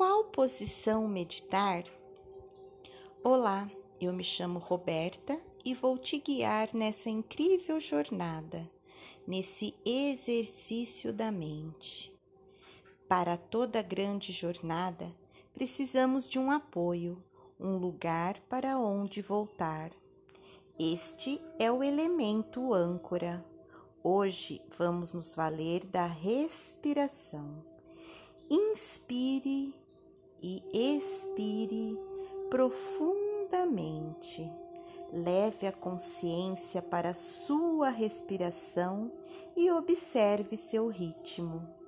qual posição meditar? Olá, eu me chamo Roberta e vou te guiar nessa incrível jornada, nesse exercício da mente. Para toda grande jornada, precisamos de um apoio, um lugar para onde voltar. Este é o elemento âncora. Hoje vamos nos valer da respiração. Inspire e expire profundamente. Leve a consciência para sua respiração e observe seu ritmo.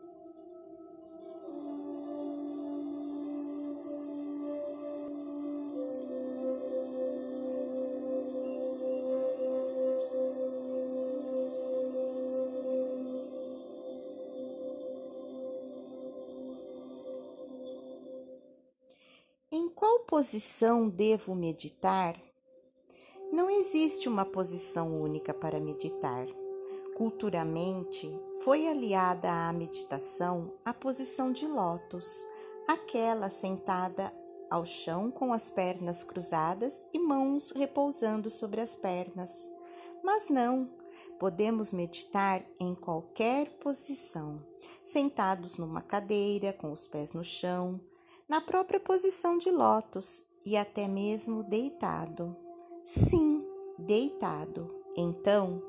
Posição devo meditar? Não existe uma posição única para meditar. Culturalmente, foi aliada à meditação a posição de lótus, aquela sentada ao chão com as pernas cruzadas e mãos repousando sobre as pernas. Mas não, podemos meditar em qualquer posição, sentados numa cadeira, com os pés no chão, na própria posição de lótus e até mesmo deitado. Sim, deitado. Então,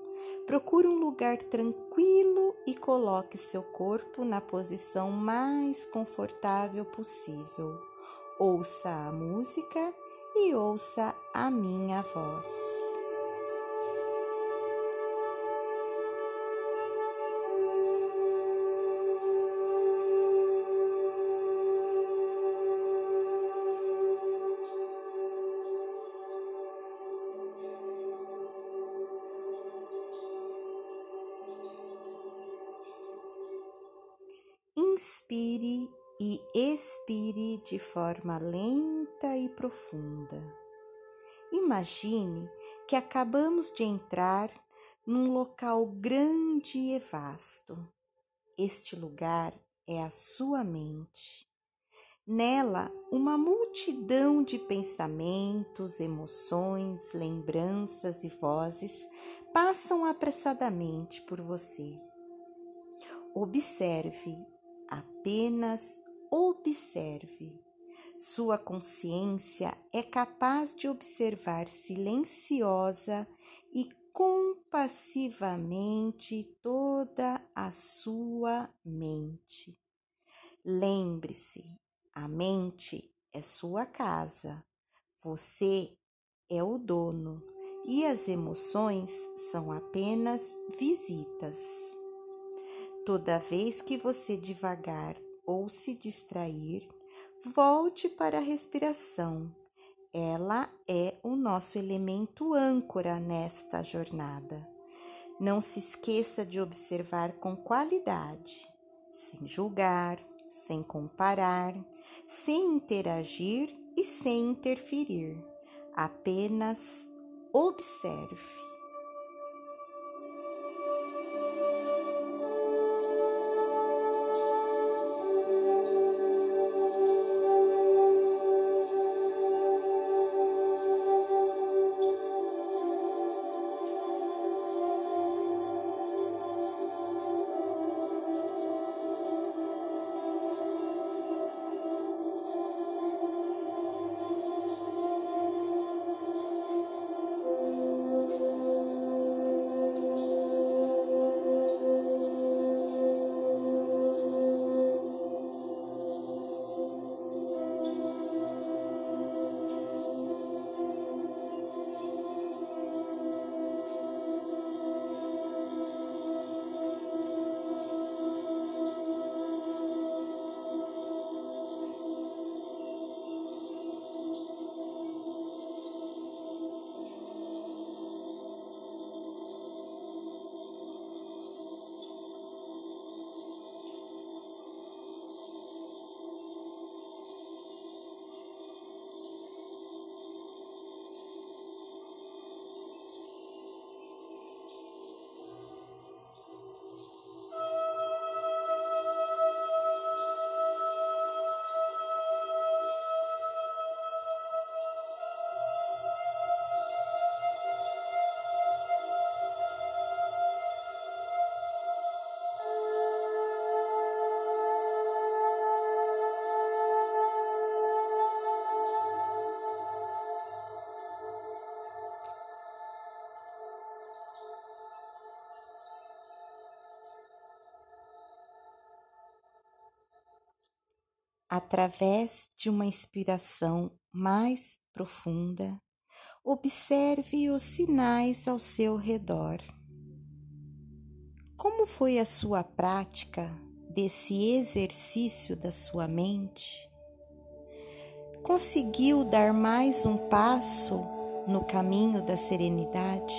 procure um lugar tranquilo e coloque seu corpo na posição mais confortável possível. Ouça a música e ouça a minha voz. Inspire e expire de forma lenta e profunda. Imagine que acabamos de entrar num local grande e vasto. Este lugar é a sua mente. Nela, uma multidão de pensamentos, emoções, lembranças e vozes passam apressadamente por você. Observe Apenas observe. Sua consciência é capaz de observar silenciosa e compassivamente toda a sua mente. Lembre-se, a mente é sua casa, você é o dono e as emoções são apenas visitas. Toda vez que você devagar ou se distrair, volte para a respiração. Ela é o nosso elemento âncora nesta jornada. Não se esqueça de observar com qualidade, sem julgar, sem comparar, sem interagir e sem interferir. Apenas observe. Através de uma inspiração mais profunda, observe os sinais ao seu redor. Como foi a sua prática desse exercício da sua mente? Conseguiu dar mais um passo no caminho da serenidade?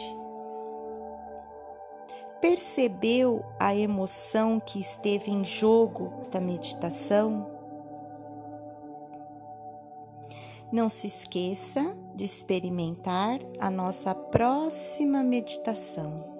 Percebeu a emoção que esteve em jogo da meditação? Não se esqueça de experimentar a nossa próxima meditação.